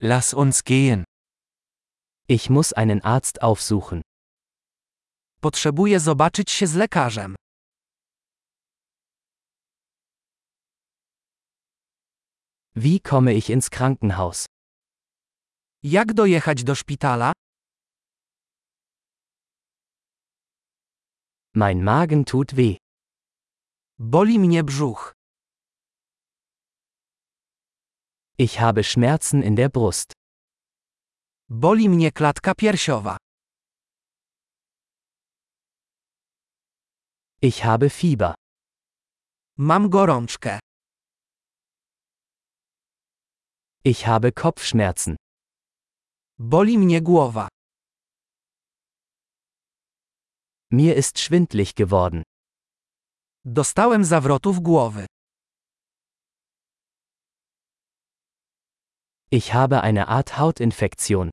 Lass uns gehen. Ich muss einen Arzt aufsuchen. Potrzebuję zobaczyć się z lekarzem. Wie komme ich ins Krankenhaus? Jak dojechać do szpitala? Mein Magen tut weh. Boli mnie brzuch. Ich habe Schmerzen in der Brust. Boli mnie klatka piersiowa. Ich habe Fieber. Mam gorączkę. Ich habe Kopfschmerzen. Boli mnie głowa. Mir ist schwindlig geworden. Dostałem zawrotów głowy. Ich habe eine Art Hautinfektion.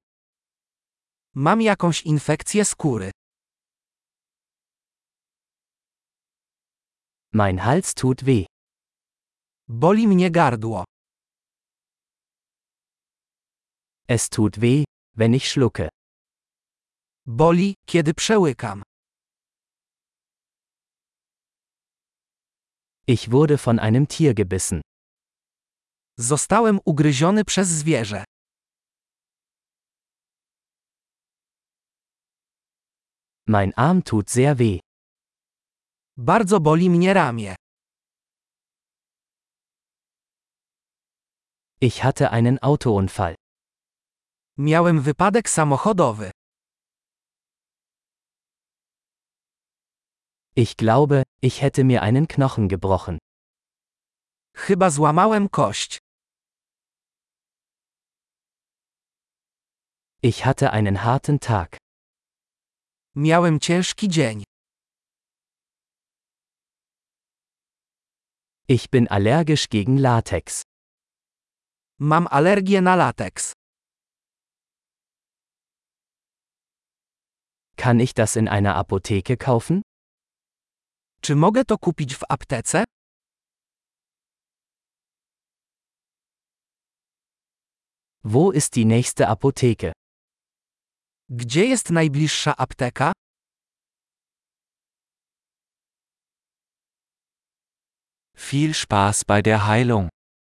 Mam jakąś infekcję skóry. Mein Hals tut weh. Boli mnie gardło. Es tut weh, wenn ich schlucke. Boli, kiedy przełykam. Ich wurde von einem Tier gebissen. Zostałem ugryziony przez zwierzę. Mein Arm tut sehr weh. Bardzo boli mnie ramię. Ich hatte einen Autounfall. Miałem wypadek samochodowy. Ich glaube, ich hätte mir einen Knochen gebrochen. Chyba złamałem kość. Ich hatte einen harten Tag. Miałem ciężki dzień. Ich bin allergisch gegen Latex. Mam alergię na lateks. Kann ich das in einer Apotheke kaufen? Czy mogę to kupić w aptece? Wo ist die nächste Apotheke? Gdzie jest najbliższa apteka? Viel Spaß bei der Heilung.